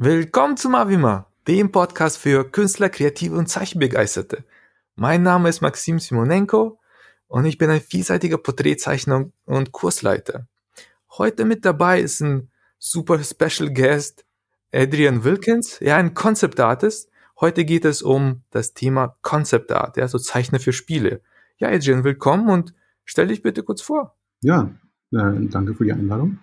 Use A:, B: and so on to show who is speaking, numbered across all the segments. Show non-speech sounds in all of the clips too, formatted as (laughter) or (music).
A: Willkommen zu Mavima, dem Podcast für Künstler, Kreative und Zeichenbegeisterte. Mein Name ist Maxim Simonenko und ich bin ein vielseitiger Porträtzeichner und Kursleiter. Heute mit dabei ist ein super Special Guest, Adrian Wilkins, ja, ein Concept Artist. Heute geht es um das Thema Concept Art, ja, so Zeichner für Spiele. Ja, Adrian, willkommen und stell dich bitte kurz vor.
B: Ja, äh, danke für die Einladung.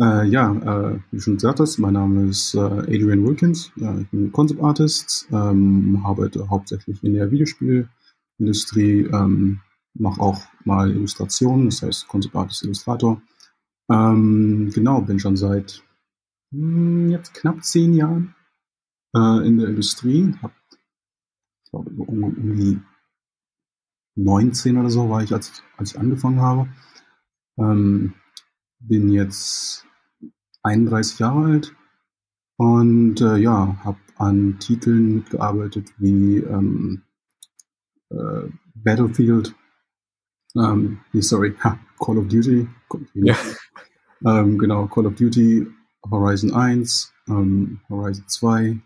B: Äh, ja, äh, wie schon gesagt hast, mein Name ist äh, Adrian Wilkins. Ich bin Concept Artist, ähm, arbeite hauptsächlich in der Videospielindustrie, ähm, mache auch mal Illustrationen, das heißt Concept Artist Illustrator. Ähm, genau, bin schon seit mh, hm, jetzt knapp zehn Jahren äh, in der Industrie. Hab, ich glaube, um, um die 19 oder so war ich, als, als ich angefangen habe. Ähm, bin jetzt 31 Jahre alt und äh, ja, habe an Titeln mitgearbeitet wie ähm, äh, Battlefield, ähm, nee, sorry, ha, Call of Duty, ja. ähm, genau, Call of Duty, Horizon 1, ähm, Horizon 2,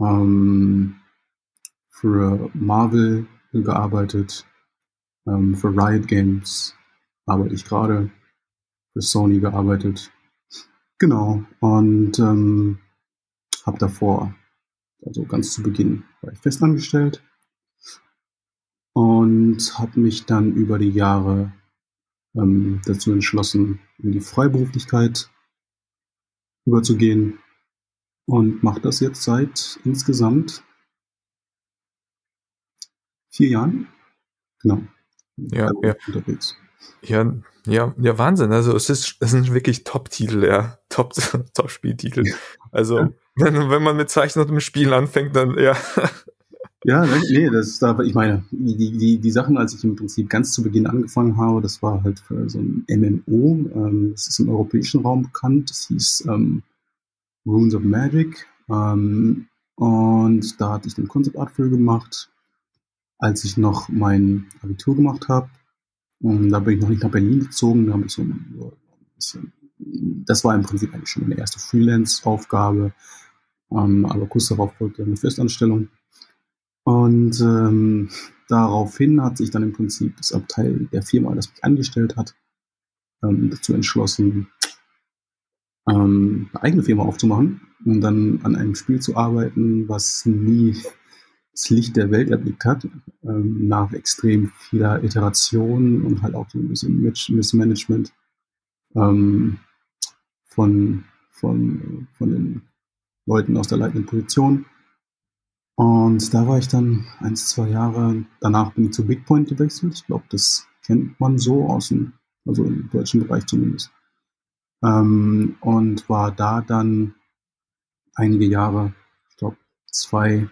B: ähm, für Marvel gearbeitet, ähm, für Riot Games arbeite ich gerade für Sony gearbeitet. Genau. Und ähm, habe davor, also ganz zu Beginn, war ich festangestellt und habe mich dann über die Jahre ähm, dazu entschlossen, in die Freiberuflichkeit überzugehen und mache das jetzt seit insgesamt vier Jahren. Genau.
A: Ja, ja. Unterwegs. Ja, ja, ja, Wahnsinn. Also es ist, es sind wirklich Top-Titel, ja. Top, (laughs) Top-Spieltitel. Also, ja. wenn, wenn man mit mit Spielen anfängt, dann, ja. (laughs)
B: Ja, ne, nee, das ist da, ich meine, die, die, die Sachen, als ich im Prinzip ganz zu Beginn angefangen habe, das war halt für so ein MMO, ähm, das ist im europäischen Raum bekannt, das hieß ähm, Runes of Magic, ähm, und da hatte ich den Concept Art für gemacht. Als ich noch mein Abitur gemacht habe, und da bin ich noch nicht nach Berlin gezogen, da ich so ein bisschen, das war im Prinzip eigentlich schon meine erste Freelance-Aufgabe, ähm, aber kurz darauf folgte eine Festanstellung. Und ähm, daraufhin hat sich dann im Prinzip das Abteil der Firma, das mich angestellt hat, ähm, dazu entschlossen, ähm, eine eigene Firma aufzumachen und dann an einem Spiel zu arbeiten, was nie das Licht der Welt erblickt hat, ähm, nach extrem vieler Iterationen und halt auch ein bisschen Missmanagement ähm, von, von, von den Leuten aus der leitenden Position. Und da war ich dann eins, zwei Jahre, danach bin ich zu Bigpoint gewechselt. Ich glaube, das kennt man so aus dem, also im deutschen Bereich zumindest. Ähm, und war da dann einige Jahre, ich glaube zwei,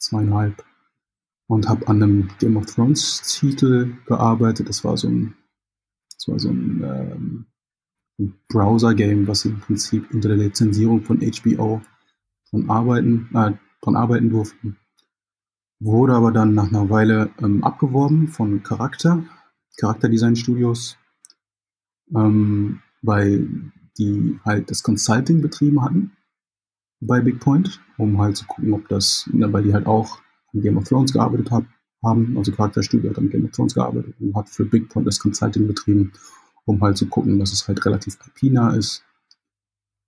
B: zweieinhalb und habe an einem Game of Thrones Titel gearbeitet. Das war so ein, das war so ein, ähm, ein Browser-Game, was im Prinzip unter der Lizenzierung von HBO dran arbeiten, äh, dran arbeiten durften. Wurde aber dann nach einer Weile ähm, abgeworben von Charakter, Charakterdesign Studios, ähm, weil die halt das Consulting betrieben hatten bei Big Point, um halt zu gucken, ob das, ne, weil die halt auch an Game of Thrones gearbeitet hab, haben, also Charakterstudio hat an Game of Thrones gearbeitet und hat für Big Point das Consulting betrieben, um halt zu gucken, dass es halt relativ IP-nah ist.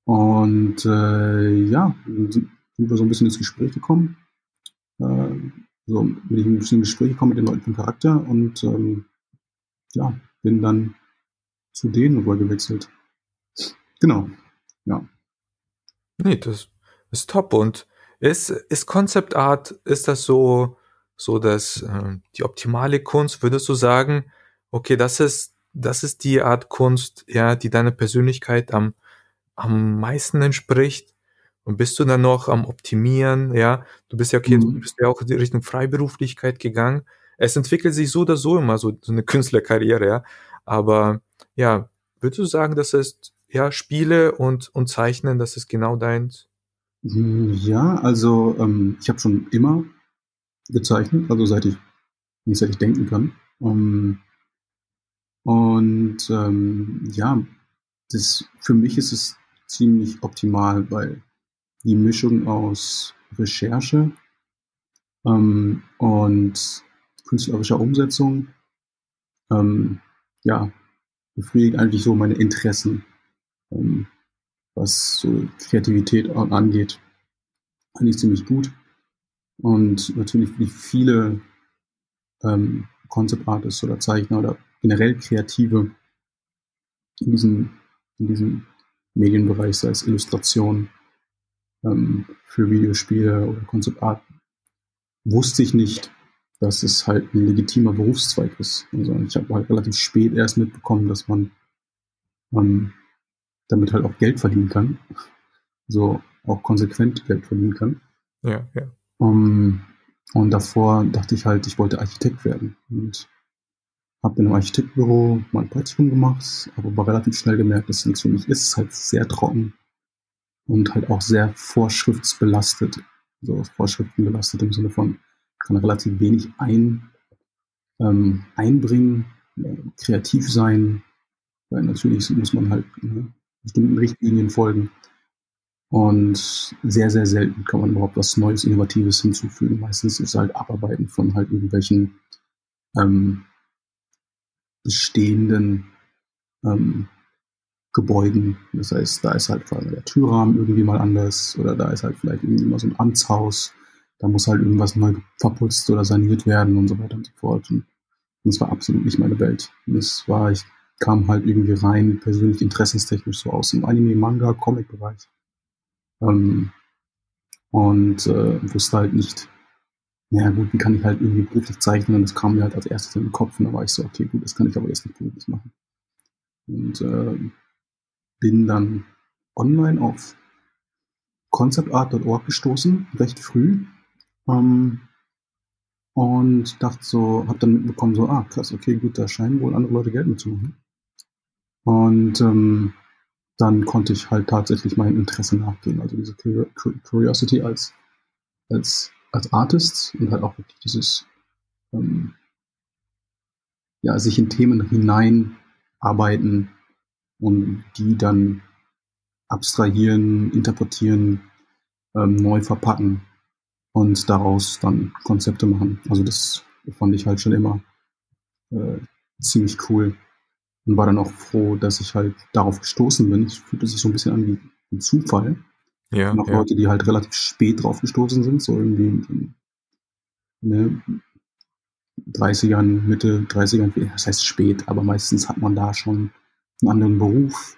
B: Und äh, ja, sind wir so ein bisschen ins Gespräch gekommen. Äh, so bin ich ein bisschen ins Gespräch gekommen mit den Leuten vom Charakter und ähm, ja, bin dann zu denen rüber gewechselt. Genau, ja.
A: Nee, das ist top. Und ist, ist Concept Art, ist das so, so dass äh, die optimale Kunst, würdest du sagen, okay, das ist, das ist die Art Kunst, ja, die deiner Persönlichkeit am, am meisten entspricht? Und bist du dann noch am Optimieren, ja? Du bist ja okay, mhm. du bist ja auch in die Richtung Freiberuflichkeit gegangen. Es entwickelt sich so oder so immer so, so eine (laughs) Künstlerkarriere, ja. Aber ja, würdest du sagen, das ist ja Spiele und, und Zeichnen, das ist genau deins?
B: Ja, also ähm, ich habe schon immer gezeichnet, also seit ich, seit ich denken kann. Um, und ähm, ja, das, für mich ist es ziemlich optimal, weil die Mischung aus Recherche ähm, und künstlerischer Umsetzung ähm, ja, befriedigt eigentlich so meine Interessen, ähm, was so Kreativität angeht, eigentlich ziemlich gut. Und natürlich wie viele ähm, Concept Artists oder Zeichner oder generell Kreative in diesem, in diesem Medienbereich, sei es Illustration ähm, für Videospiele oder Concept Art, wusste ich nicht, dass es halt ein legitimer Berufszweig ist. Also ich habe halt relativ spät erst mitbekommen, dass man ähm, damit halt auch Geld verdienen kann. So auch konsequent Geld verdienen kann.
A: Ja, ja.
B: Um, und davor dachte ich halt, ich wollte Architekt werden. Und habe in einem Architektbüro mal ein Praktikum gemacht, aber aber relativ schnell gemerkt, dass es nichts für mich ist. Es ist halt sehr trocken und halt auch sehr vorschriftsbelastet. Also Vorschriften belastet im Sinne von, kann relativ wenig ein, ähm, einbringen, äh, kreativ sein, weil natürlich muss man halt ne, bestimmten Richtlinien folgen. Und sehr, sehr selten kann man überhaupt was Neues, Innovatives hinzufügen. Meistens ist es halt Abarbeiten von halt irgendwelchen ähm, bestehenden ähm, Gebäuden. Das heißt, da ist halt vor der Türrahmen irgendwie mal anders oder da ist halt vielleicht irgendwie mal so ein Amtshaus. Da muss halt irgendwas neu verputzt oder saniert werden und so weiter und so fort. Und das war absolut nicht meine Welt. Und das war, ich kam halt irgendwie rein, persönlich interessenstechnisch so aus dem Anime, Manga, Comic-Bereich. Ähm, und äh, wusste halt nicht, naja gut, wie kann ich halt irgendwie beruflich zeichnen? Und das kam mir halt als erstes in den Kopf und da war ich so, okay, gut, das kann ich aber jetzt nicht beruflich machen. Und äh, bin dann online auf conceptart.org gestoßen, recht früh. Ähm, und dachte so, hab dann mitbekommen, so, ah, krass, okay, gut, da scheinen wohl andere Leute Geld mitzumachen. Und ähm, dann konnte ich halt tatsächlich meinem Interesse nachgehen, also diese Curiosity als, als als Artist und halt auch wirklich dieses, ähm, ja, sich in Themen hineinarbeiten und die dann abstrahieren, interpretieren, ähm, neu verpacken und daraus dann Konzepte machen. Also das fand ich halt schon immer äh, ziemlich cool und war dann auch froh, dass ich halt darauf gestoßen bin. Es fühlte sich so ein bisschen an wie ein Zufall,
A: ja,
B: noch
A: ja.
B: Leute, die halt relativ spät drauf gestoßen sind, so irgendwie in, ne, 30ern, Mitte 30ern, das heißt spät, aber meistens hat man da schon einen anderen Beruf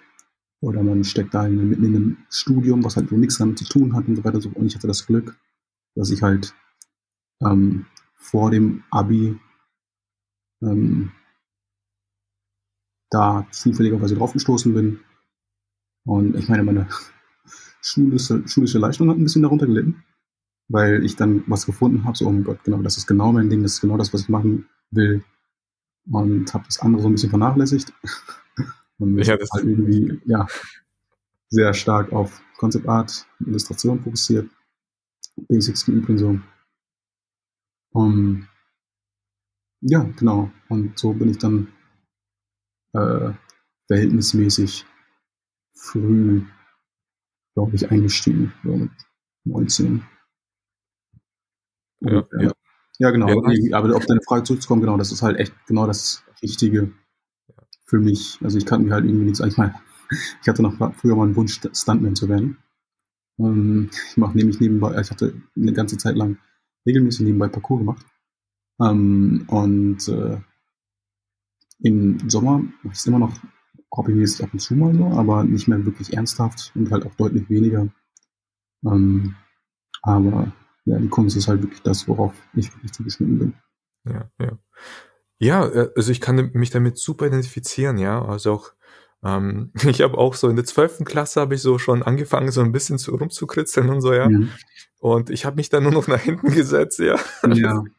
B: oder man steckt da in, mitten in einem Studium, was halt so nichts damit zu tun hat und so weiter. Und ich hatte das Glück, dass ich halt ähm, vor dem Abi ähm, da zufälligerweise drauf gestoßen bin. Und ich meine, meine (laughs) schulische, schulische Leistung hat ein bisschen darunter gelitten, weil ich dann was gefunden habe, so, oh mein Gott, genau, das ist genau mein Ding, das ist genau das, was ich machen will. Und habe das andere so ein bisschen vernachlässigt. (laughs) Und ja, das halt irgendwie, ja, sehr stark auf Concept Art, Illustration fokussiert, Basics geübt und so. Um, ja, genau. Und so bin ich dann äh, verhältnismäßig früh glaube ich, eingestiegen, so mit 19.
A: Ja, ja. ja.
B: ja genau. Ja, aber auf deine Frage zurückzukommen, genau, das ist halt echt genau das Richtige für mich. Also ich kann mir halt irgendwie nichts, ich meine, (laughs) ich hatte noch früher mal einen Wunsch, Stuntman zu werden. Ähm, ich mache nämlich nebenbei, ich hatte eine ganze Zeit lang regelmäßig nebenbei Parcours gemacht. Ähm, und äh, im Sommer mache ich es immer noch hobbymäßig ab und zu mal so, aber nicht mehr wirklich ernsthaft und halt auch deutlich weniger. Ähm, aber ja, die Kunst ist halt wirklich das, worauf ich wirklich zugeschnitten bin.
A: Ja, ja. Ja, äh, also ich kann mich damit super identifizieren, ja. Also auch, ähm, (laughs) ich habe auch so in der zwölften Klasse habe ich so schon angefangen, so ein bisschen zu rumzukritzeln und so, ja. Mhm. Und ich habe mich dann nur noch nach hinten (laughs) gesetzt, ja.
B: ja. (laughs)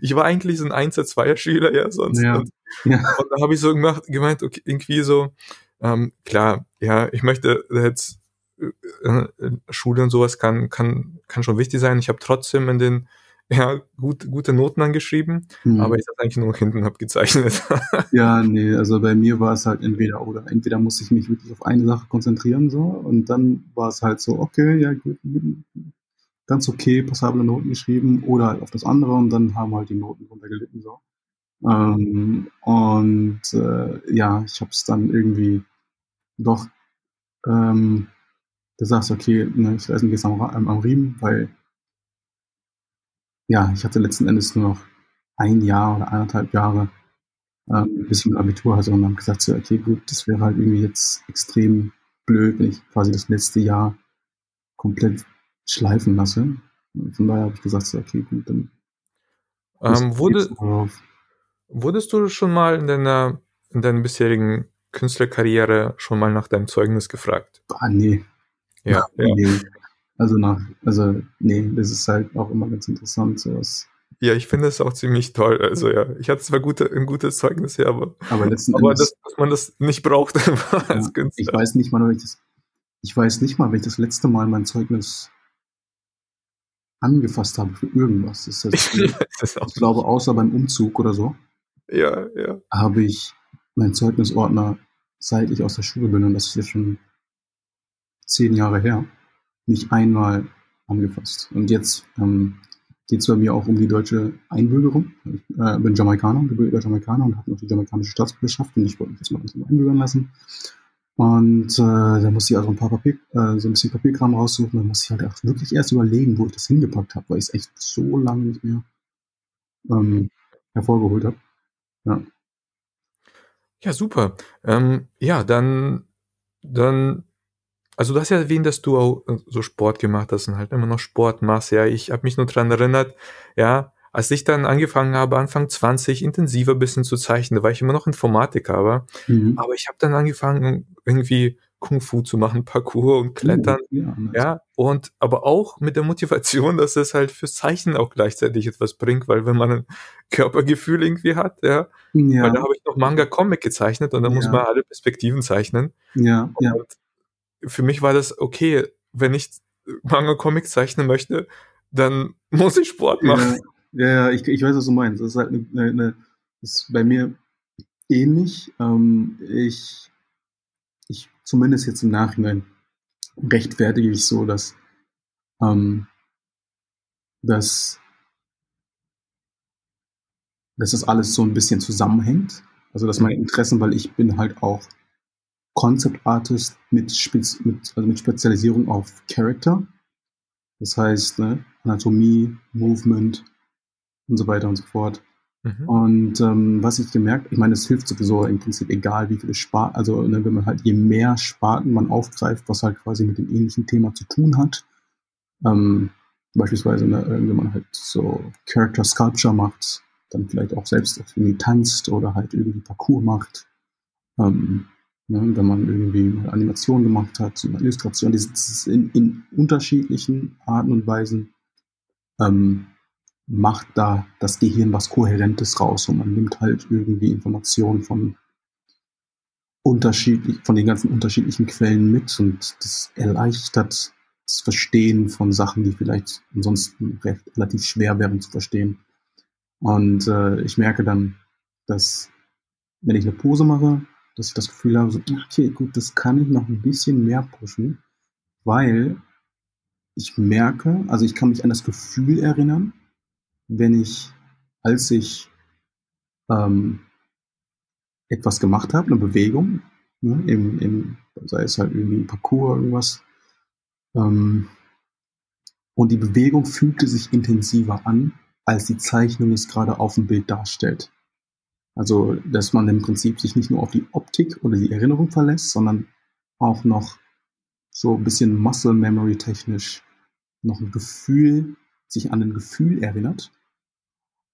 A: Ich war eigentlich so ein Einser, Zweier Schüler, ja, sonst.
B: Ja.
A: Und, ja. und da habe ich so gemacht, gemeint, okay, irgendwie so, ähm, klar, ja, ich möchte jetzt äh, äh, Schule und sowas kann, kann, kann schon wichtig sein. Ich habe trotzdem in den (laughs) ja, gut, gute Noten angeschrieben, mhm. aber ich das eigentlich nur hinten habe gezeichnet. (laughs)
B: ja, nee, also bei mir war es halt entweder oder. Entweder muss ich mich wirklich auf eine Sache konzentrieren so und dann war es halt so, okay, ja gut, ganz okay, passable Noten geschrieben oder halt auf das andere und dann haben halt die Noten drunter gelitten so. Ähm, und äh, ja, ich habe es dann irgendwie doch ähm, gesagt, okay, ne, ich esse jetzt am, am, am Riemen, weil ja, ich hatte letzten Endes nur noch ein Jahr oder eineinhalb Jahre ähm, bis ich mein Abitur hatte und haben gesagt, so, okay, gut, das wäre halt irgendwie jetzt extrem blöd, wenn ich quasi das letzte Jahr komplett schleifen lasse. Und von daher habe ich gesagt, so, okay, gut, dann
A: ähm, wurde, wurdest du schon mal in deiner, in deiner bisherigen Künstlerkarriere schon mal nach deinem Zeugnis gefragt?
B: Ah, nee. Ja, ja. Nee. Also nach, also nee, das ist halt auch immer ganz interessant, sowas.
A: Ja, ich finde es auch ziemlich toll. Also ja, ich hatte zwar gute, ein gutes Zeugnis hier, aber,
B: aber, letzten
A: aber das, dass man das nicht braucht (laughs) als
B: ja, Künstler. Ich weiß nicht mal, welches, ich weiß nicht mal, wenn ich das letzte Mal mein Zeugnis angefasst habe für irgendwas. Das heißt, (laughs) ich, ich glaube, außer beim Umzug oder so.
A: Ja, ja.
B: Habe ich meinen Zeugnisordner, seit ich aus der Schule bin, und das ist jetzt schon zehn Jahre her, nicht einmal angefasst. Und jetzt ähm, geht es bei mir auch um die deutsche Einbürgerung. Ich äh, bin Jamaikaner, gebürtiger Jamaikaner und habe noch die jamaikanische Staatsbürgerschaft und ich wollte mich jetzt mal langsam einbürgern lassen. Und äh, da musste ich also ein paar Papier, äh, so ein bisschen Papierkram raussuchen. Da musste ich halt auch wirklich erst überlegen, wo ich das hingepackt habe, weil ich es echt so lange nicht mehr ähm, hervorgeholt habe. Ja.
A: Ja, super. Ähm, ja, dann, dann also du hast ja erwähnt, dass du auch äh, so Sport gemacht hast und halt immer noch Sport machst. Ja, ich habe mich nur dran erinnert, ja, als ich dann angefangen habe, Anfang 20 intensiver bisschen zu zeichnen, da war ich immer noch Informatiker, aber, mhm. aber ich habe dann angefangen, irgendwie Kung Fu zu machen, (laughs) Parkour und Klettern. Oh, ja, nice. ja, und aber auch mit der Motivation, (laughs) dass es halt fürs Zeichnen auch gleichzeitig etwas bringt, weil wenn man ein Körpergefühl irgendwie hat, ja, ja. weil da habe ich noch Manga Comic gezeichnet und da ja. muss man alle Perspektiven zeichnen.
B: Ja,
A: und
B: ja
A: für mich war das okay, wenn ich Manga Comics zeichnen möchte, dann (laughs) muss ich Sport machen.
B: Ja, ja, ich, ich weiß, was du meinst. Das ist halt eine, eine ist bei mir ähnlich. Ähm, ich, ich, zumindest jetzt im Nachhinein, rechtfertige ich so, dass, ähm, dass, dass das alles so ein bisschen zusammenhängt. Also, dass meine Interessen, weil ich bin halt auch Concept Artist mit, Spez mit, also mit Spezialisierung auf Character. Das heißt, ne, Anatomie, Movement und so weiter und so fort. Mhm. Und ähm, was ich gemerkt, ich meine, es hilft sowieso im Prinzip egal, wie viele Sparten, also ne, wenn man halt je mehr Sparten man aufgreift, was halt quasi mit dem ähnlichen Thema zu tun hat. Ähm, beispielsweise, ne, wenn man halt so Character Sculpture macht, dann vielleicht auch selbst irgendwie tanzt oder halt irgendwie Parcours macht. Ähm, Ne, wenn man irgendwie mal Animation gemacht hat, eine Illustration, das in, in unterschiedlichen Arten und Weisen ähm, macht da das Gehirn was Kohärentes raus und man nimmt halt irgendwie Informationen von unterschiedlich, von den ganzen unterschiedlichen Quellen mit und das erleichtert das Verstehen von Sachen, die vielleicht ansonsten recht, relativ schwer wären zu verstehen. Und äh, ich merke dann, dass wenn ich eine Pose mache, dass ich das Gefühl habe, so, okay, gut, das kann ich noch ein bisschen mehr pushen, weil ich merke, also ich kann mich an das Gefühl erinnern, wenn ich, als ich ähm, etwas gemacht habe, eine Bewegung, ne, im, im, sei es halt irgendwie ein Parcours, irgendwas, ähm, und die Bewegung fühlte sich intensiver an, als die Zeichnung es gerade auf dem Bild darstellt. Also, dass man im Prinzip sich nicht nur auf die Optik oder die Erinnerung verlässt, sondern auch noch so ein bisschen Muscle Memory technisch noch ein Gefühl, sich an ein Gefühl erinnert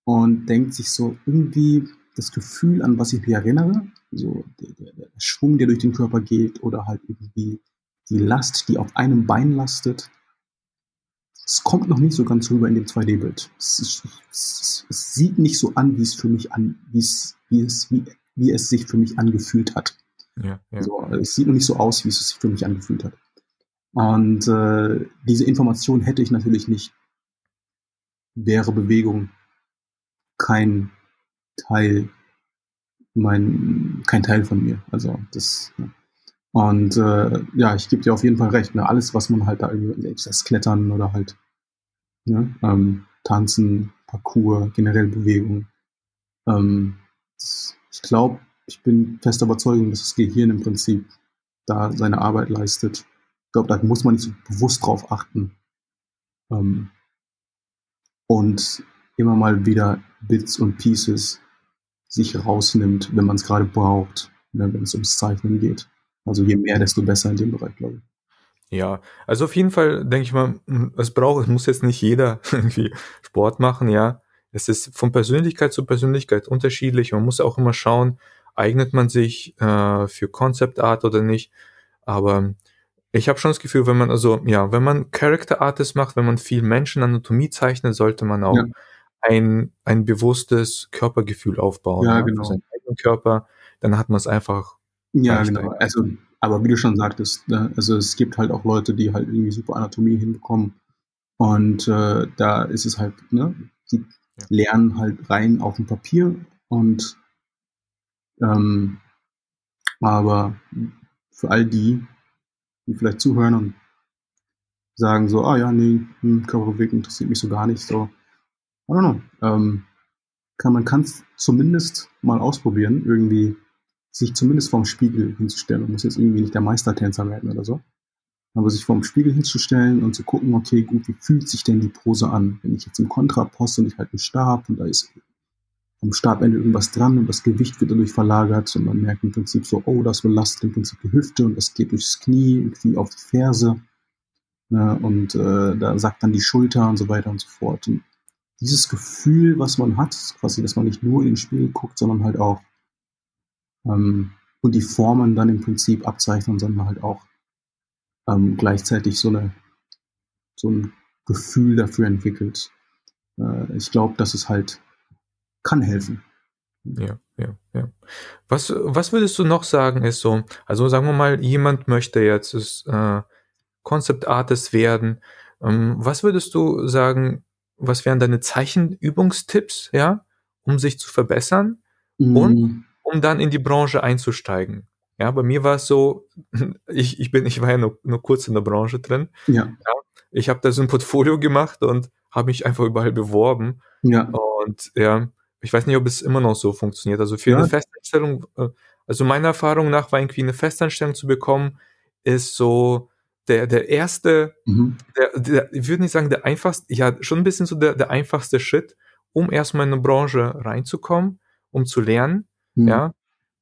B: und denkt sich so irgendwie das Gefühl, an was ich mich erinnere, so der, der, der Schwung, der durch den Körper geht oder halt irgendwie die Last, die auf einem Bein lastet, es kommt noch nicht so ganz rüber in dem 2D-Bild. Es, es, es, sieht nicht so an, wie es für mich an, wie es, wie es, wie, wie es sich für mich angefühlt hat.
A: Ja, ja.
B: So, es sieht noch nicht so aus, wie es sich für mich angefühlt hat. Und äh, diese Information hätte ich natürlich nicht wäre Bewegung kein Teil, mein, kein Teil von mir. Also das, ja. Und äh, ja, ich gebe dir auf jeden Fall recht. Ne? Alles, was man halt da irgendwie, das Klettern oder halt ne? ähm, Tanzen, Parcours, generell Bewegung. Ähm, ich glaube, ich bin fester Überzeugung, dass das Gehirn im Prinzip da seine Arbeit leistet. Ich glaube, da muss man nicht so bewusst drauf achten. Ähm, und immer mal wieder Bits und Pieces sich rausnimmt, wenn man es gerade braucht, ne, wenn es ums Zeichnen geht. Also je mehr, desto besser in dem Bereich, glaube ich.
A: Ja, also auf jeden Fall denke ich mal, es braucht, es muss jetzt nicht jeder (laughs) irgendwie Sport machen, ja. Es ist von Persönlichkeit zu Persönlichkeit unterschiedlich. Man muss auch immer schauen, eignet man sich äh, für Concept Art oder nicht. Aber ich habe schon das Gefühl, wenn man also ja, wenn man Character Artist macht, wenn man viel Menschenanatomie zeichnet, sollte man auch ja. ein ein bewusstes Körpergefühl aufbauen
B: ja, ja, genau.
A: für seinen eigenen Körper. Dann hat man es einfach.
B: Ja, genau. Also, aber wie du schon sagtest, ne, also es gibt halt auch Leute, die halt irgendwie super Anatomie hinbekommen und äh, da ist es halt, ne, die ja. lernen halt rein auf dem Papier und ähm, aber für all die, die vielleicht zuhören und sagen so, ah ja, nee, hm, Körperbewegung interessiert mich so gar nicht, so, I don't know, ähm, kann, man kann es zumindest mal ausprobieren, irgendwie sich zumindest vorm Spiegel hinzustellen. Man muss jetzt irgendwie nicht der Meistertänzer werden oder so. Aber sich vorm Spiegel hinzustellen und zu gucken, okay, gut, wie fühlt sich denn die Pose an? Wenn ich jetzt im Kontrapost und ich halt einen Stab und da ist am Stabende irgendwas dran und das Gewicht wird dadurch verlagert und man merkt im Prinzip so, oh, das belastet im Prinzip die Hüfte und das geht durchs Knie, irgendwie auf die Ferse ne, und äh, da sagt dann die Schulter und so weiter und so fort. Und dieses Gefühl, was man hat, quasi, dass man nicht nur in den Spiegel guckt, sondern halt auch ähm, und die Formen dann im Prinzip abzeichnen, sondern halt auch ähm, gleichzeitig so eine so ein Gefühl dafür entwickelt. Äh, ich glaube, dass es halt kann helfen.
A: Ja, ja, ja. Was, was würdest du noch sagen, ist so, also sagen wir mal, jemand möchte jetzt ist, äh, Concept Artist werden. Ähm, was würdest du sagen, was wären deine Zeichenübungstipps, ja, um sich zu verbessern mm. und um dann in die Branche einzusteigen? Ja, bei mir war es so, (laughs) ich, ich bin, ich war ja nur, nur kurz in der Branche drin.
B: Ja. ja
A: ich habe da so ein Portfolio gemacht und habe mich einfach überall beworben.
B: Ja.
A: Und ja, ich weiß nicht, ob es immer noch so funktioniert. Also für ja. eine Festanstellung, äh, also meiner Erfahrung nach war irgendwie eine Festanstellung zu bekommen, ist so der, der erste, mhm. der, der, ich würde nicht sagen der einfachste, ja, schon ein bisschen so der, der einfachste Schritt, um erstmal in eine Branche reinzukommen, um zu lernen, mhm. ja,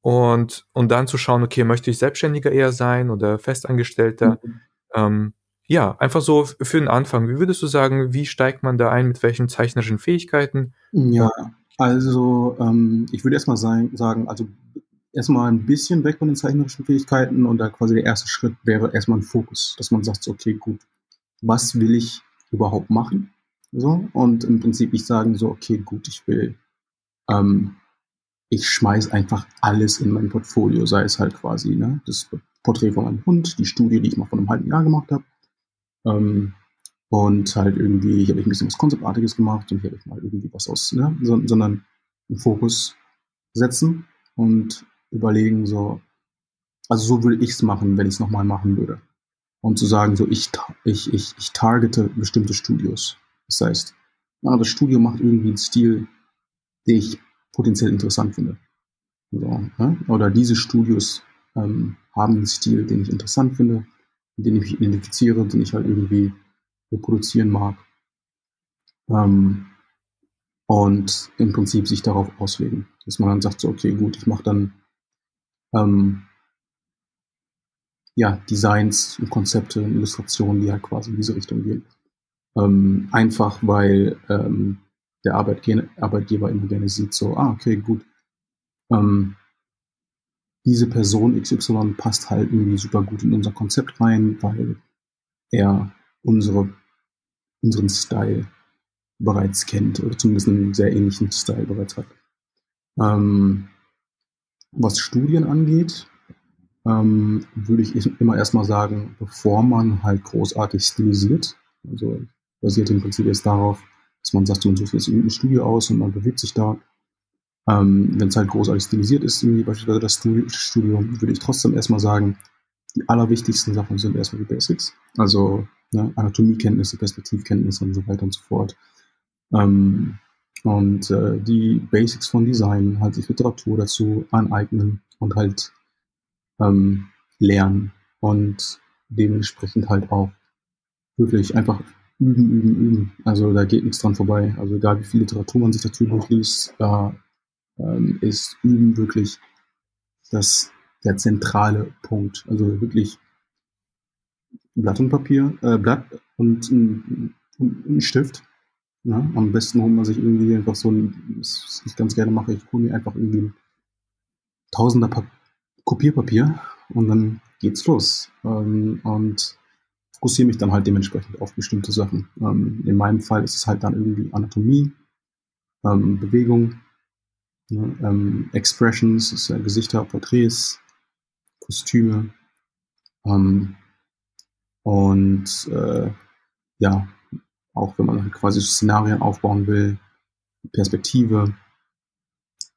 A: und, und dann zu schauen, okay, möchte ich Selbstständiger eher sein oder Festangestellter, mhm. ähm, ja, einfach so für den Anfang. Wie würdest du sagen, wie steigt man da ein, mit welchen zeichnerischen Fähigkeiten?
B: Ja, also ähm, ich würde erstmal sagen, also erstmal ein bisschen weg von den zeichnerischen Fähigkeiten und da quasi der erste Schritt wäre erstmal ein Fokus, dass man sagt, so, okay, gut, was will ich überhaupt machen? So, und im Prinzip ich sagen so, okay, gut, ich will, ähm, ich schmeiß einfach alles in mein Portfolio, sei es halt quasi ne, das Porträt von meinem Hund, die Studie, die ich mal vor einem halben Jahr gemacht habe, ähm, und halt irgendwie, ich habe ein bisschen was Konzeptartiges gemacht und hier habe ich mal irgendwie was aus, ne, so, sondern einen Fokus setzen und überlegen, so, also so würde ich es machen, wenn ich es nochmal machen würde. Und zu sagen, so, ich, ich, ich, ich targete bestimmte Studios. Das heißt, na, das Studio macht irgendwie einen Stil, den ich potenziell interessant finde. So, ne? Oder diese Studios ähm, haben einen Stil, den ich interessant finde, den ich identifiziere, den ich halt irgendwie reproduzieren mag. Ähm, und im Prinzip sich darauf auslegen. Dass man dann sagt, so, okay, gut, ich mache dann ähm, ja, Designs und Konzepte und Illustrationen, die halt quasi in diese Richtung gehen. Ähm, einfach weil ähm, der Arbeitgeber, Arbeitgeber immer gerne sieht, so, ah, okay, gut. Ähm, diese Person XY passt halt irgendwie super gut in unser Konzept rein, weil er unsere, unseren Style bereits kennt oder zumindest einen sehr ähnlichen Style bereits hat. Ähm, was Studien angeht, ähm, würde ich immer erstmal sagen, bevor man halt großartig stilisiert, also basiert im Prinzip jetzt darauf, dass man sagt, so und so sieht irgendein Studio aus und man bewegt sich da. Ähm, Wenn es halt großartig stilisiert ist, wie beispielsweise das Studio, würde ich trotzdem erstmal sagen, die allerwichtigsten Sachen sind erstmal die Basics. Also ne, Anatomiekenntnisse, Perspektivkenntnisse und so weiter und so fort. Ähm, und äh, die Basics von Design, halt sich Literatur dazu aneignen und halt ähm, lernen und dementsprechend halt auch wirklich einfach üben, üben, üben. Also da geht nichts dran vorbei. Also egal wie viel Literatur man sich dazu durchliest, da ähm, ist Üben wirklich das, der zentrale Punkt. Also wirklich Blatt und Papier, äh, Blatt und ein, Stift. Ja, am besten holt man sich irgendwie einfach so ein, was ich ganz gerne mache, ich hole mir einfach irgendwie ein Tausender pa Kopierpapier und dann geht's los. Ähm, und fokussiere mich dann halt dementsprechend auf bestimmte Sachen. Ähm, in meinem Fall ist es halt dann irgendwie Anatomie, ähm, Bewegung, ne, ähm, Expressions, ist, äh, Gesichter, Porträts, Kostüme ähm, und äh, ja, auch wenn man halt quasi Szenarien aufbauen will, Perspektive,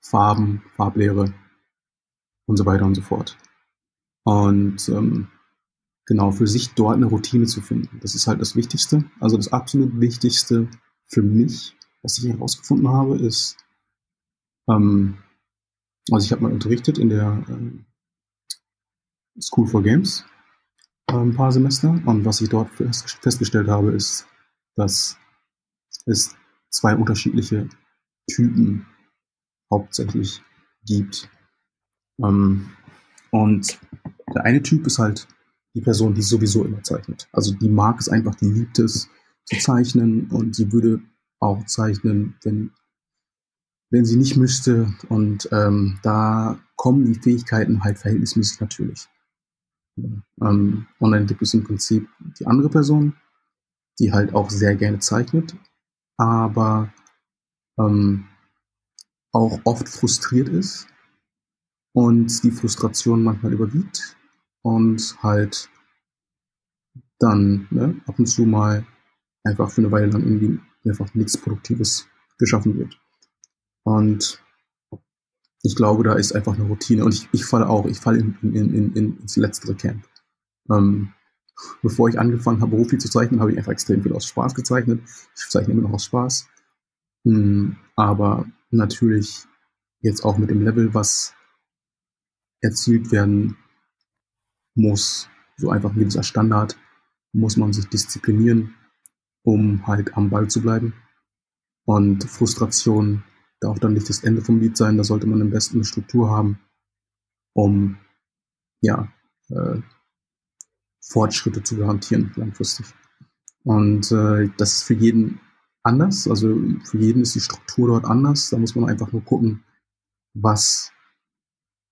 B: Farben, Farblehre und so weiter und so fort. Und ähm, genau, für sich dort eine Routine zu finden, das ist halt das Wichtigste. Also das absolut Wichtigste für mich, was ich herausgefunden habe, ist, ähm, also ich habe mal unterrichtet in der ähm, School for Games äh, ein paar Semester und was ich dort festgestellt habe, ist, dass es zwei unterschiedliche Typen hauptsächlich gibt. Ähm, und der eine Typ ist halt die Person, die sowieso immer zeichnet. Also die mag es einfach, die liebt es zu zeichnen und sie würde auch zeichnen, wenn, wenn sie nicht müsste. Und ähm, da kommen die Fähigkeiten halt verhältnismäßig natürlich. Ähm, und dann gibt es im Prinzip die andere Person, die halt auch sehr gerne zeichnet, aber ähm, auch oft frustriert ist und die Frustration manchmal überwiegt und halt dann ne, ab und zu mal einfach für eine Weile lang irgendwie einfach nichts Produktives geschaffen wird. Und ich glaube, da ist einfach eine Routine. Und ich, ich falle auch, ich falle in, in, in, in, ins letztere Camp. Ähm, bevor ich angefangen habe, beruflich zu zeichnen, habe ich einfach extrem viel aus Spaß gezeichnet. Ich zeichne immer noch aus Spaß. Hm, aber natürlich jetzt auch mit dem Level, was erzielt werden muss, so einfach wie dieser Standard, muss man sich disziplinieren, um halt am Ball zu bleiben. Und Frustration darf dann nicht das Ende vom Lied sein, da sollte man am besten eine Struktur haben, um ja, äh, Fortschritte zu garantieren langfristig. Und äh, das ist für jeden anders, also für jeden ist die Struktur dort anders, da muss man einfach nur gucken, was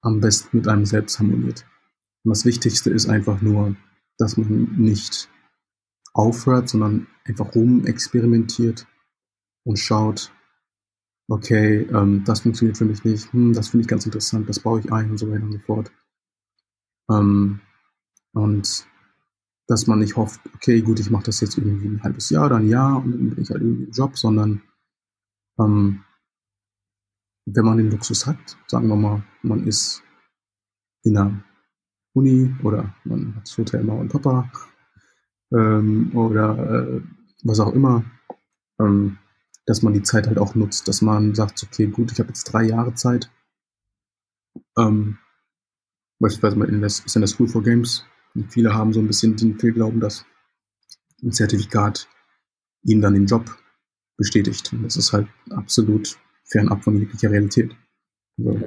B: am besten mit einem selbst harmoniert. Und das Wichtigste ist einfach nur, dass man nicht aufhört, sondern einfach rum experimentiert und schaut, okay, ähm, das funktioniert für mich nicht, hm, das finde ich ganz interessant, das baue ich ein und so weiter und so fort. Ähm, und dass man nicht hofft, okay, gut, ich mache das jetzt irgendwie ein halbes Jahr oder ein Jahr und dann bin ich halt irgendwie im Job, sondern ähm, wenn man den Luxus hat, sagen wir mal, man ist in einer Uni oder man hat das Hotel Mama und Papa ähm, oder äh, was auch immer, ähm, dass man die Zeit halt auch nutzt, dass man sagt, okay, gut, ich habe jetzt drei Jahre Zeit. Ähm, beispielsweise mal in der, ist in der School for Games. Und viele haben so ein bisschen den Fehlglauben, dass ein Zertifikat ihnen dann den Job bestätigt. Und das ist halt absolut fernab von jeglicher Realität. Also,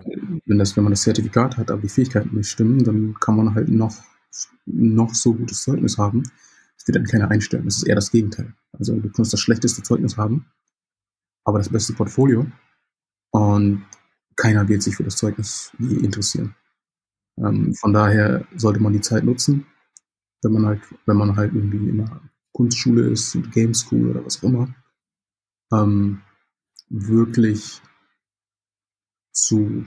B: wenn, das, wenn man das Zertifikat hat, aber die Fähigkeiten nicht stimmen, dann kann man halt noch, noch so gutes Zeugnis haben. Es wird dann keiner einstellen. Das ist eher das Gegenteil. Also du kannst das schlechteste Zeugnis haben, aber das beste Portfolio. Und keiner wird sich für das Zeugnis je interessieren. Ähm, von daher sollte man die Zeit nutzen, wenn man halt, wenn man halt irgendwie in einer Kunstschule ist, Game School oder was auch immer, ähm, wirklich zu,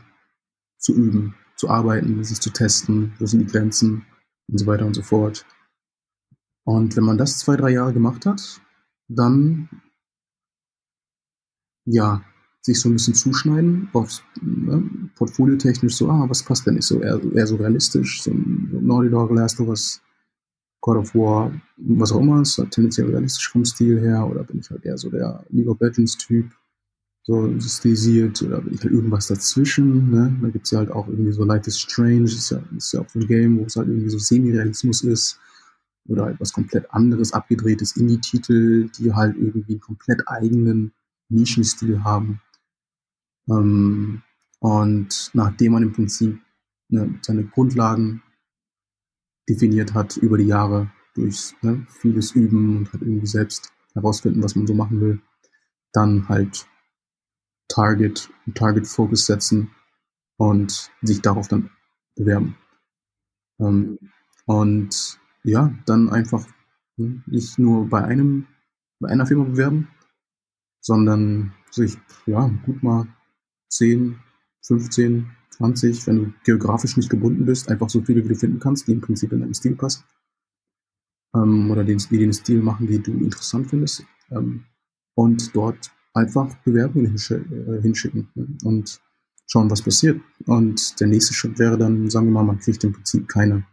B: zu üben, zu arbeiten, sich zu testen, wo sind die Grenzen und so weiter und so fort. Und wenn man das zwei, drei Jahre gemacht hat, dann ja, sich so ein bisschen zuschneiden, aufs, ne, portfoliotechnisch so, ah, was passt denn nicht so, eher, eher so realistisch, so Naughty Dog, Last of Us, God of War, was auch immer, ist halt tendenziell realistisch vom Stil her, oder bin ich halt eher so der League of Legends Typ, so stilisiert, oder halt irgendwas dazwischen, ne, da gibt's ja halt auch irgendwie so Life is Strange, ist ja, ist ja auch so ein Game, wo es halt irgendwie so Semi-Realismus ist, oder etwas komplett anderes, abgedrehtes Indie-Titel, die halt irgendwie einen komplett eigenen Nischenstil haben. Ähm, und nachdem man im Prinzip ne, seine Grundlagen definiert hat über die Jahre durch ne, vieles Üben und halt irgendwie selbst herausfinden, was man so machen will, dann halt Target, Target Focus setzen und sich darauf dann bewerben. Ähm, und ja, dann einfach ne, nicht nur bei einem, bei einer Firma bewerben, sondern sich ja gut mal 10, 15, 20, wenn du geografisch nicht gebunden bist, einfach so viele, wie du finden kannst, die im Prinzip in deinem Stil passen. Ähm, oder den, die den Stil machen, die du interessant findest. Ähm, und dort einfach Bewerbungen äh, hinschicken ne? und schauen, was passiert. Und der nächste Schritt wäre dann, sagen wir mal, man kriegt im Prinzip keine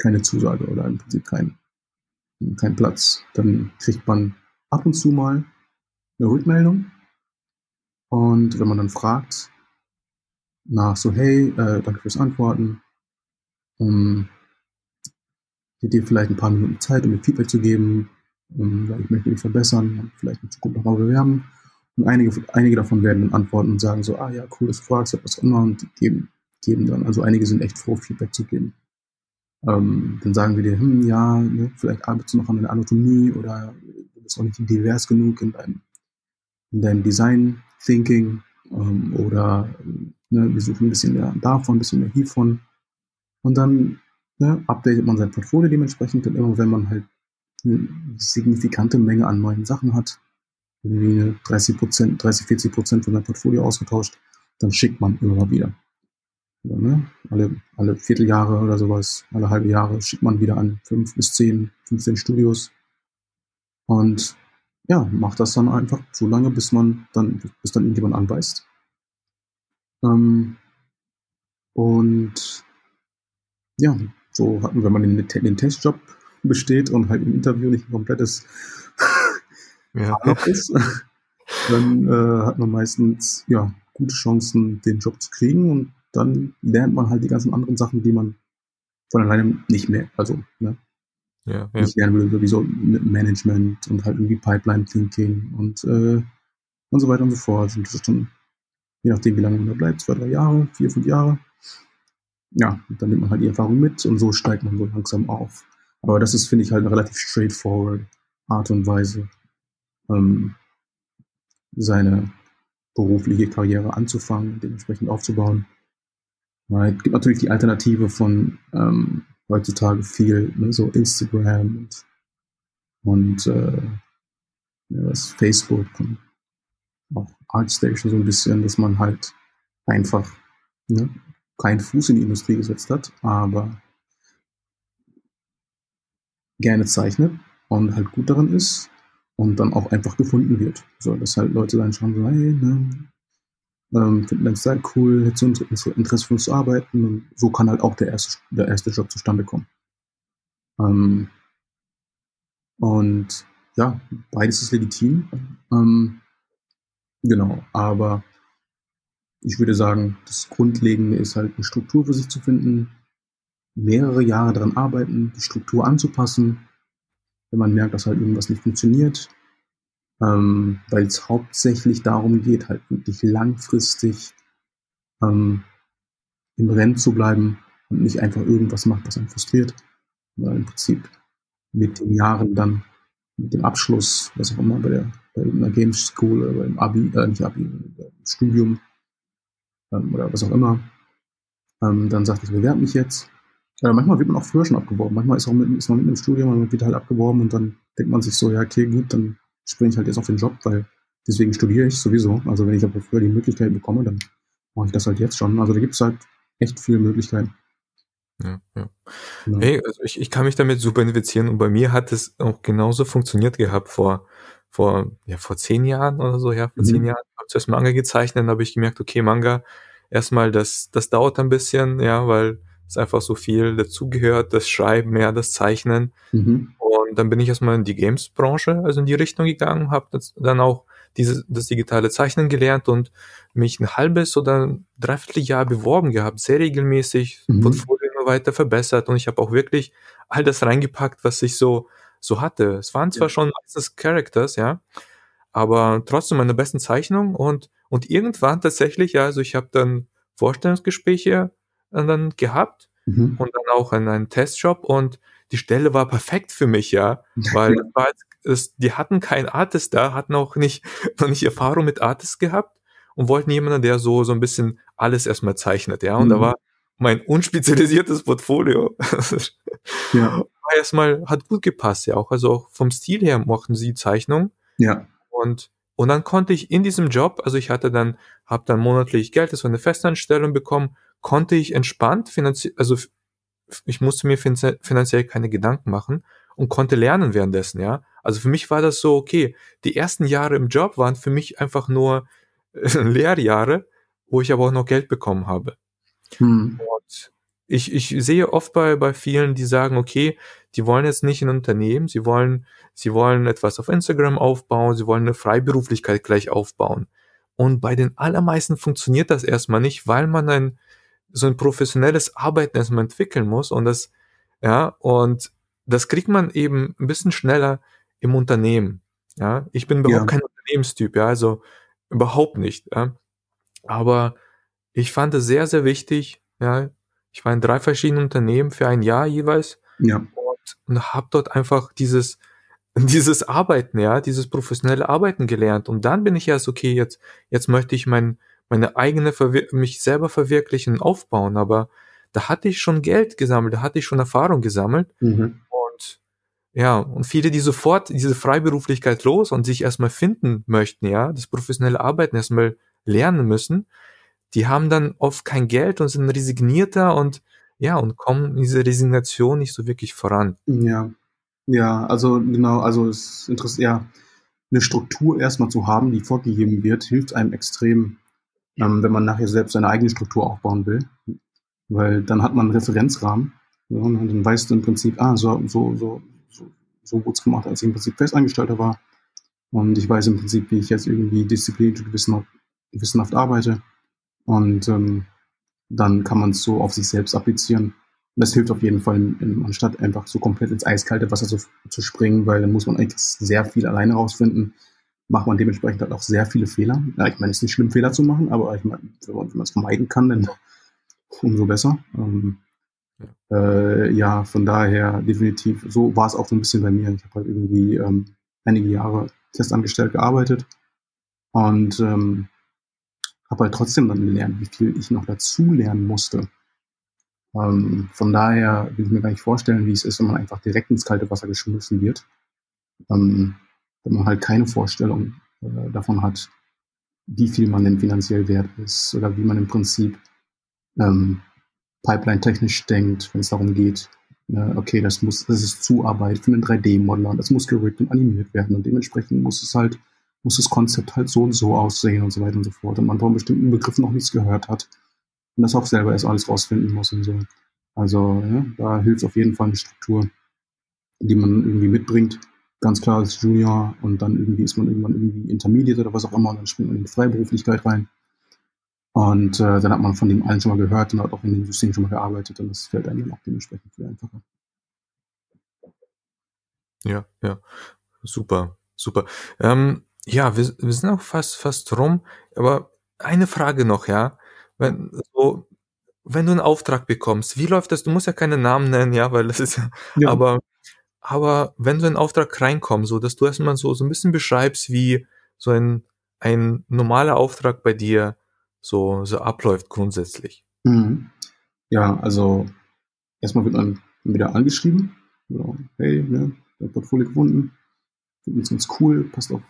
B: keine Zusage oder im Prinzip keinen kein Platz. Dann kriegt man ab und zu mal eine Rückmeldung. Und wenn man dann fragt nach so, hey, äh, danke fürs Antworten, um dir vielleicht ein paar Minuten Zeit, um mir Feedback zu geben, um, ich möchte mich verbessern, vielleicht in Zukunft nochmal bewerben. Und einige, einige davon werden dann antworten und sagen so, ah ja, cool, dass du was auch immer, und geben, geben dann. Also einige sind echt froh, Feedback zu geben. Ähm, dann sagen wir dir, hm, ja, ne, vielleicht arbeitest du noch an deiner Anatomie oder du bist auch nicht divers genug in deinem, in deinem Design Thinking ähm, oder ne, wir suchen ein bisschen mehr davon, ein bisschen mehr hiervon. Und dann ne, updatet man sein Portfolio dementsprechend und immer wenn man halt eine signifikante Menge an neuen Sachen hat, irgendwie 30 Prozent, 30, 40 Prozent von seinem Portfolio ausgetauscht, dann schickt man immer wieder. Ja, ne? alle, alle Vierteljahre oder sowas, alle halbe Jahre schickt man wieder an fünf bis zehn, 15 Studios und ja, macht das dann einfach so lange, bis man dann, bis dann irgendjemand anbeißt. Ähm, und ja, so hat man, wenn man den, den Testjob besteht und halt im Interview nicht ein komplettes ja. (laughs) ist, dann äh, hat man meistens ja gute Chancen, den Job zu kriegen und dann lernt man halt die ganzen anderen Sachen, die man von alleine nicht mehr, also ne, ja, ja. nicht lernen will, sowieso mit Management und halt irgendwie Pipeline Thinking und, äh, und so weiter und so fort. Und das ist dann, je nachdem, wie lange man da bleibt, zwei, drei Jahre, vier, fünf Jahre. Ja, dann nimmt man halt die Erfahrung mit und so steigt man so langsam auf. Aber das ist, finde ich, halt eine relativ straightforward Art und Weise, ähm, seine berufliche Karriere anzufangen, dementsprechend aufzubauen. Es gibt natürlich die Alternative von ähm, heutzutage viel, ne, so Instagram und, und äh, ja, Facebook und auch Artstation so ein bisschen, dass man halt einfach ne, keinen Fuß in die Industrie gesetzt hat, aber gerne zeichnet und halt gut darin ist und dann auch einfach gefunden wird. So, dass halt Leute dann schauen, so, hey, ne, ähm, finden dein Style cool, hättest du Interesse für uns zu arbeiten und so kann halt auch der erste, der erste Job zustande kommen. Ähm, und ja, beides ist legitim. Ähm, genau, aber ich würde sagen, das Grundlegende ist halt eine Struktur für sich zu finden, mehrere Jahre daran arbeiten, die Struktur anzupassen, wenn man merkt, dass halt irgendwas nicht funktioniert, ähm, weil es hauptsächlich darum geht, halt wirklich langfristig ähm, im Rennen zu bleiben und nicht einfach irgendwas macht, was einen frustriert, weil im Prinzip mit den Jahren dann, mit dem Abschluss, was auch immer, bei der bei einer Games School oder beim Abi, äh, nicht Abi, Studium ähm, oder was auch immer, ähm, dann sagt, ich bewerbe mich jetzt. Ja, manchmal wird man auch früher schon abgeworben. Manchmal ist, auch mit, ist man mit im Studium, man wird halt abgeworben und dann denkt man sich so, ja, okay, gut, dann springe ich halt jetzt auf den Job, weil deswegen studiere ich sowieso. Also wenn ich aber früher die Möglichkeit bekomme, dann mache ich das halt jetzt schon. Also da gibt es halt echt viele Möglichkeiten.
A: Ja, ja. Genau. Hey, also ich, ich kann mich damit super identifizieren und bei mir hat es auch genauso funktioniert gehabt vor, vor, ja, vor zehn Jahren oder so, ja, vor mhm. zehn Jahren zuerst Manga gezeichnet, dann habe ich gemerkt, okay, Manga, erstmal, das, das dauert ein bisschen, ja, weil es einfach so viel dazugehört, das Schreiben, ja, das Zeichnen.
B: Mhm.
A: Und dann bin ich erstmal in die Games-Branche, also in die Richtung gegangen, habe dann auch diese, das digitale Zeichnen gelernt und mich ein halbes oder ein Dreivierteljahr beworben gehabt, sehr regelmäßig,
B: Mhm.
A: Portfolio immer weiter verbessert und ich habe auch wirklich all das reingepackt, was ich so, so hatte. Es waren zwar
B: Ja.
A: schon meistens Characters, ja, aber trotzdem meine besten Zeichnungen und, und irgendwann tatsächlich, ja, also ich habe dann Vorstellungsgespräche dann gehabt
B: Mhm.
A: und dann auch in einen Testjob und die Stelle war perfekt für mich, ja, weil (laughs) es, die hatten keinen Artist da, hatten auch nicht, (laughs) noch nicht Erfahrung mit Artists gehabt und wollten jemanden, der so, so ein bisschen alles erstmal zeichnet, ja, und da
B: Mhm.
A: war mein unspezialisiertes Portfolio. (laughs)
B: Ja.
A: war erstmal, hat gut gepasst, ja, auch, also auch vom Stil her mochten sie Zeichnung
B: Ja.
A: und, und dann konnte ich in diesem Job, also ich hatte dann, habe dann monatlich Geld, das war eine Festanstellung bekommen, konnte ich entspannt finanziell, also ich musste mir finanzie- finanziell keine Gedanken machen und konnte lernen währenddessen, ja. Also für mich war das so, okay, die ersten Jahre im Job waren für mich einfach nur (laughs) Lehrjahre, wo ich aber auch noch Geld bekommen habe.
B: Mhm.
A: Und ich, ich sehe oft bei, bei vielen, die sagen, okay, die wollen jetzt nicht ein Unternehmen, sie wollen, sie wollen etwas auf Instagram aufbauen, sie wollen eine Freiberuflichkeit gleich aufbauen. Und bei den allermeisten funktioniert das erstmal nicht, weil man ein, so ein professionelles Arbeiten erstmal entwickeln muss und das, ja, und das kriegt man eben ein bisschen schneller im Unternehmen. Ja, ich bin überhaupt
B: Ja.
A: kein Unternehmenstyp, ja, also überhaupt nicht, ja. Aber ich fand es sehr, sehr wichtig, ja. Ich war in drei verschiedenen Unternehmen für ein Jahr jeweils
B: Ja.
A: und, und habe dort einfach dieses, (laughs) dieses Arbeiten, ja, dieses professionelle Arbeiten gelernt. Und dann bin ich erst, okay, jetzt, jetzt möchte ich mein, meine eigene, Verwir mich selber verwirklichen und aufbauen. Aber da hatte ich schon Geld gesammelt, da hatte ich schon Erfahrung gesammelt.
B: Mhm.
A: Und ja, und viele, die sofort diese Freiberuflichkeit los und sich erstmal finden möchten, ja, das professionelle Arbeiten erstmal lernen müssen, die haben dann oft kein Geld und sind resignierter und ja, und kommen diese Resignation nicht so wirklich voran.
B: Ja. Ja, also genau, also es ist interessant, ja, eine Struktur erstmal zu haben, die vorgegeben wird, hilft einem extrem, ähm, wenn man nachher selbst seine eigene Struktur aufbauen will. Weil dann hat man einen Referenzrahmen. Ja, und dann weißt du im Prinzip, ah, so, so, so, so, so wurde es gemacht, als ich im Prinzip Festangestellter war. Und ich weiß im Prinzip, wie ich jetzt irgendwie diszipliniert und gewissenhaft, arbeite. Und ähm, dann kann man es so auf sich selbst applizieren. Das hilft auf jeden Fall, in, in, anstatt einfach so komplett ins eiskalte Wasser zu, zu springen, weil dann muss man eigentlich sehr viel alleine rausfinden. Macht man dementsprechend halt auch sehr viele Fehler. Ja, ich meine, es ist nicht schlimm, Fehler zu machen, aber ich meine, wenn man es vermeiden kann, dann (laughs) umso besser. Ähm, ja. Äh, ja, von daher definitiv, so war es auch so ein bisschen bei mir. Ich habe halt irgendwie ähm, einige Jahre festangestellt gearbeitet und ähm, habe halt trotzdem dann gelernt, wie viel ich noch dazu lernen musste. Ähm, von daher will ich mir gar nicht vorstellen, wie es ist, wenn man einfach direkt ins kalte Wasser geschmissen wird. Ähm, wenn man halt keine Vorstellung äh, davon hat, wie viel man denn finanziell wert ist oder wie man im Prinzip ähm, pipeline-technisch denkt, wenn es darum geht, äh, okay, das muss, das ist Zuarbeit für einen 3D-Modeler und das muss gerickt und animiert werden und dementsprechend muss es halt, muss das Konzept halt so und so aussehen und so weiter und so fort und man von bestimmten Begriffen noch nichts gehört hat und das auch selber erst alles rausfinden muss und so. Also ja, da hilft auf jeden Fall eine Struktur, die man irgendwie mitbringt. Ganz klar als Junior und dann irgendwie ist man irgendwann irgendwie Intermediate oder was auch immer und dann springt man in die Freiberuflichkeit rein. Und äh, dann hat man von dem allen schon mal gehört und hat auch in dem System schon mal gearbeitet und das fällt einem dann auch dementsprechend viel einfacher.
A: Ja, ja. Super, super. Ähm, ja, wir, wir sind auch fast, fast rum, aber eine Frage noch, ja. Wenn, so, wenn du einen Auftrag bekommst, wie läuft das? Du musst ja keine Namen nennen, ja, weil das ist ja, ja. aber, aber wenn so ein Auftrag reinkommt, so, dass du erstmal so, so ein bisschen beschreibst, wie so ein, ein normaler Auftrag bei dir so, so abläuft grundsätzlich.
B: Mhm. Ja, also erstmal wird man wieder angeschrieben. So, hey, ne, dein Portfolio gefunden. Finden uns ganz cool, passt auf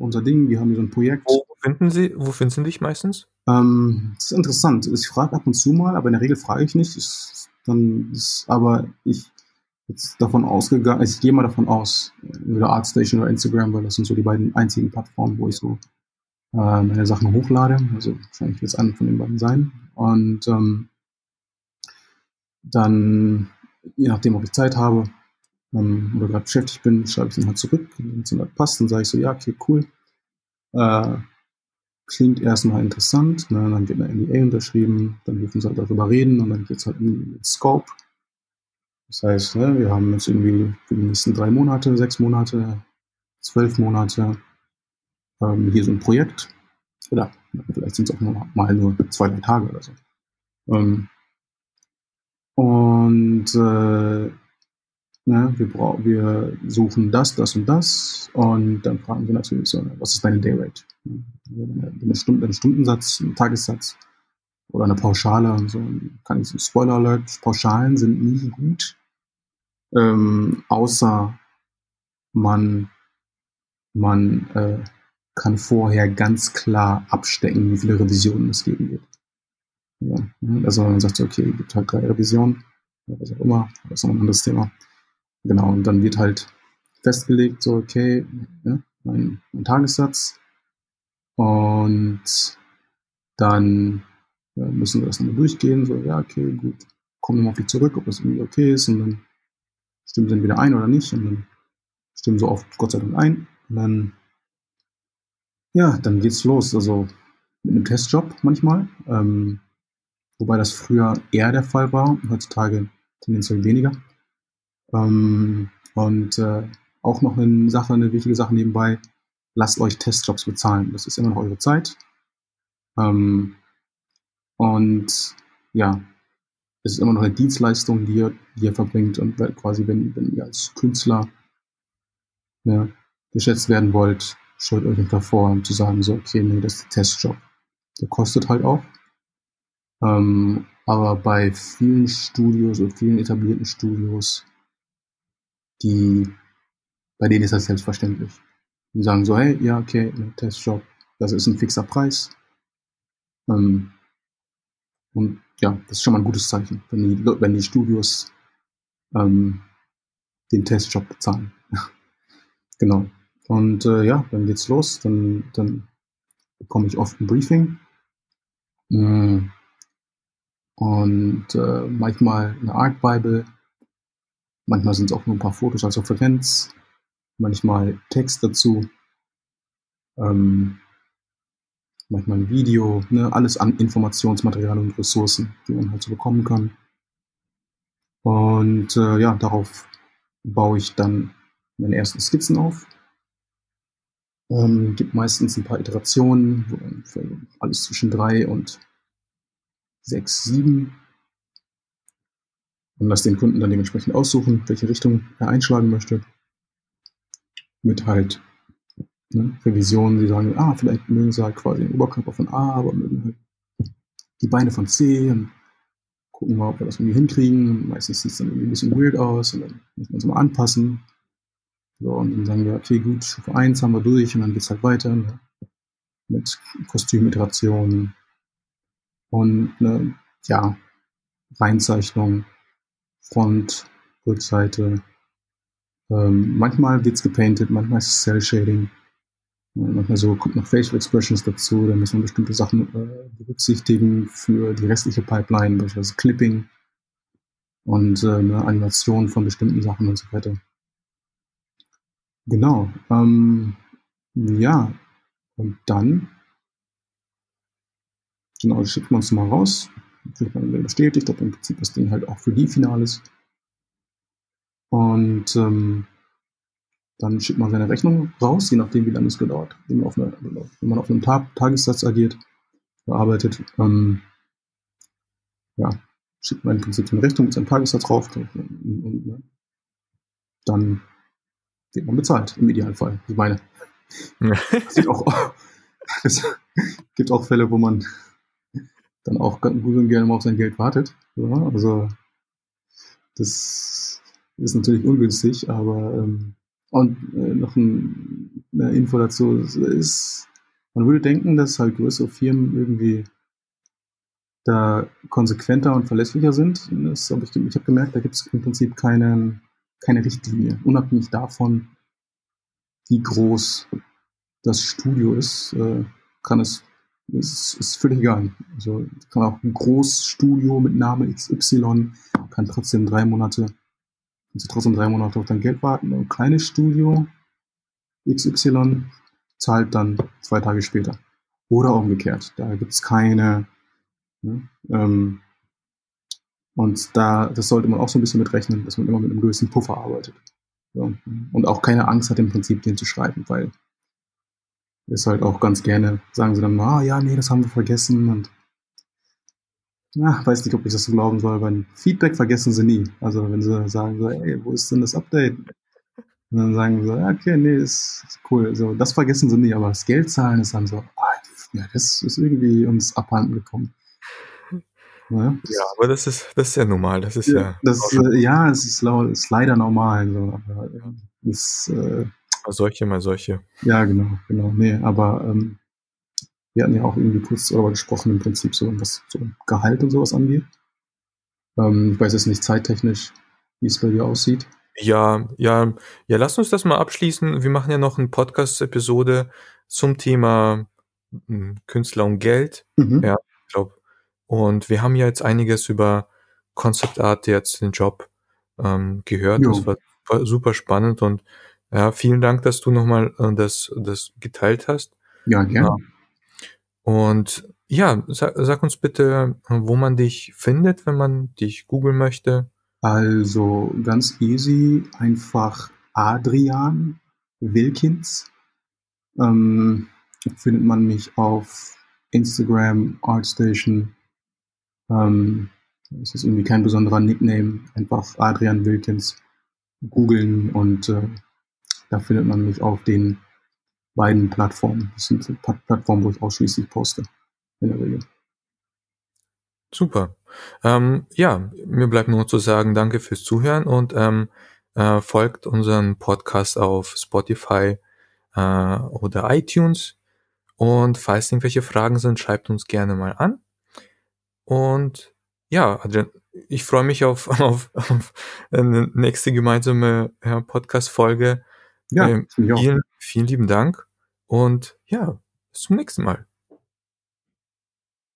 B: unser Ding, wir haben hier so ein Projekt.
A: Wo finden Sie, wo finden Sie dich meistens?
B: Ähm, das ist interessant. Ich frage ab und zu mal, aber in der Regel frage ich nicht. Ich, dann ist, aber ich jetzt davon ausgegangen, also ich gehe mal davon aus, entweder Artstation oder Instagram, weil das sind so die beiden einzigen Plattformen, wo ich so äh, meine Sachen hochlade. Also wahrscheinlich wird es einer von den beiden sein. Und ähm, dann, je nachdem, ob ich Zeit habe ähm, oder gerade beschäftigt bin, schreibe ich dann halt zurück. Wenn es dann halt passt, dann sage ich so, ja, okay, cool. Äh, klingt erstmal interessant. Ne? Dann wird eine NDA unterschrieben, dann dürfen sie halt darüber reden und dann geht es halt in den Scope. Das heißt, ne, wir haben jetzt irgendwie für die nächsten drei Monate, sechs Monate, zwölf Monate ähm, hier so ein Projekt. Oder vielleicht sind es auch nur mal nur zwei, drei Tage oder so. Ähm, und äh, ne, wir, brauchen, wir suchen das, das und das. Und dann fragen wir natürlich so, was ist deine Dayrate? Stunde, einen Stundensatz, einen Tagessatz oder eine Pauschale und so. Kann ich so Spoiler Alert, Pauschalen sind nie gut. Ähm, außer man, man äh, kann vorher ganz klar abstecken, wie viele Revisionen es geben wird. Ja, ne? also man sagt, okay, es gibt halt drei Revisionen, was auch immer, das ist noch ein anderes Thema. Genau, und dann wird halt festgelegt, so, okay, ja, mein, mein Tagessatz und dann ja, müssen wir das nochmal durchgehen, so, ja, okay, gut, kommen wir mal auf die zurück, ob das irgendwie okay ist und dann stimmen sie entweder ein oder nicht und dann stimmen so oft Gott sei Dank ein und dann ja, dann geht's los. Also mit einem Testjob manchmal. Ähm, wobei das früher eher der Fall war, heutzutage tendenziell weniger. Ähm, und äh, auch noch eine Sache, eine wichtige Sache nebenbei, lasst euch Testjobs bezahlen. Das ist immer noch eure Zeit. Ähm, und ja, es ist immer noch eine Dienstleistung, die ihr, die ihr verbringt und quasi, wenn, wenn ihr als Künstler ja, geschätzt werden wollt, scheut euch nicht davor, um zu sagen, so, okay, nee, das ist der Testjob. Der kostet halt auch. Ähm, aber bei vielen Studios und vielen etablierten Studios, die, bei denen ist das selbstverständlich. Die sagen so, hey, ja, okay, ein Testjob, das ist ein fixer Preis. Ähm, und ja, das ist schon mal ein gutes Zeichen, wenn die, wenn die Studios ähm, den Testjob bezahlen. (laughs) genau. Und äh, ja, dann geht's los. Dann, dann bekomme ich oft ein Briefing. Mm. Und äh, manchmal eine Art Bible. Manchmal sind es auch nur ein paar Fotos als Referenz. Manchmal Text dazu. Ähm, manchmal ein Video. Ne? Alles an Informationsmaterial und Ressourcen, die man halt so bekommen kann. Und äh, ja, darauf baue ich dann meine ersten Skizzen auf. Ähm, gibt meistens ein paar Iterationen, für alles zwischen drei und sechs, sieben. Und lass den Kunden dann dementsprechend aussuchen, welche Richtung er einschlagen möchte. Mit halt ne, Revisionen, die sagen, ah, vielleicht mögen sie halt quasi den Oberkörper von A, aber mögen halt die Beine von C und gucken mal, ob wir das irgendwie hinkriegen. Meistens sieht es dann irgendwie ein bisschen weird aus und dann muss man es mal anpassen. So, und dann sagen wir, okay, gut, Stufe 1 haben wir durch und dann geht es halt weiter ne? mit Kostümiterationen und ne, ja, Reinzeichnung, Front, Rückseite. Ähm, manchmal es gepainted, manchmal ist es Cell Shading. Manchmal so kommt noch Facial Expressions dazu, da müssen wir bestimmte Sachen äh, berücksichtigen für die restliche Pipeline, beispielsweise Clipping und äh, eine Animation von bestimmten Sachen und so weiter. Genau. Ähm, ja, und dann genau, schickt man es mal raus, kriegt man bestätigt, ob im Prinzip das Ding halt auch für die final ist. Und ähm, dann schickt man seine Rechnung raus, je nachdem, wie lange es gedauert. Wenn man auf, eine, wenn man auf einem Tag, Tagessatz agiert, bearbeitet, ähm, ja, schickt man im Prinzip eine Rechnung mit seinem Tagessatz drauf und, und, und, ne, dann wird man bezahlt, im Idealfall. Ich meine, (laughs) es, auch, es gibt auch Fälle, wo man dann auch gut und gerne mal auf sein Geld wartet. Ja, also das ist natürlich ungünstig, aber ähm, und äh, noch ein, eine Info dazu ist, man würde denken, dass halt größere Firmen irgendwie da konsequenter und verlässlicher sind. Das hab ich ich habe gemerkt, da gibt es im Prinzip keine, keine Richtlinie. Unabhängig davon, wie groß das Studio ist, äh, kann es, ist, ist völlig egal. Also kann auch ein Großstudio mit Name XY, kann trotzdem drei Monate, kannst du trotzdem drei Monate auf dein Geld warten. Ein kleines Studio XY zahlt dann zwei Tage später. Oder umgekehrt. Da gibt's keine, ne, ähm, und da, das sollte man auch so ein bisschen mitrechnen, dass man immer mit einem gewissen Puffer arbeitet. Ja. Und auch keine Angst hat, im Prinzip den zu schreiben, weil ist halt auch ganz gerne, sagen sie dann, ah ja, nee, das haben wir vergessen und na, weiß nicht, ob ich das so glauben soll, weil Feedback vergessen sie nie. Also wenn sie sagen so, ey, wo ist denn das Update? Und dann sagen sie, ja, okay, nee, ist, ist cool. So, das vergessen sie nie, aber das Geld zahlen ist dann so, ah, ja, das ist irgendwie uns abhanden gekommen.
A: Ja, ja, aber das ist, das ist ja normal. Das ist ja.
B: Ja, das, äh, ja es ist, ist, leider normal. So, aber, äh, ist, äh,
A: mal solche, mal solche.
B: Ja, genau, genau. Nee, aber ähm, wir hatten ja auch irgendwie kurz darüber gesprochen, im Prinzip so, was so Gehalt und sowas angeht. Ähm, ich weiß jetzt nicht zeittechnisch, wie es bei dir aussieht.
A: Ja, ja, ja, lass uns das mal abschließen. Wir machen ja noch eine Podcast-Episode zum Thema hm, Künstler und Geld. Mhm. Ja, ich glaube, und wir haben ja jetzt einiges über Concept Art, jetzt den Job ähm, gehört. Jo. Das war, war, super spannend und ja, vielen Dank, dass du nochmal äh, das, das geteilt hast.
B: Ja, gerne. Ja.
A: Und ja, sag, sag uns bitte, wo man dich findet, wenn man dich googeln möchte.
B: Also ganz easy, einfach Adrian Wilkins. Ähm, findet man mich auf Instagram, Artstation, ähm, es ist irgendwie kein besonderer Nickname, einfach Adrian Wilkins googeln und äh, da findet man mich auf den beiden Plattformen. Das sind Plattformen, wo ich ausschließlich poste, in der Regel.
A: Super. Ähm, ja, mir bleibt nur zu sagen, danke fürs Zuhören und ähm, äh, folgt unseren Podcast auf Spotify äh, oder iTunes. Und falls irgendwelche Fragen sind, schreibt uns gerne mal an. Und ja, Adrian, ich freue mich auf, (laughs) auf, auf eine nächste gemeinsame Podcast-Folge. Ja, ähm, vielen, vielen lieben Dank und ja, bis zum nächsten Mal.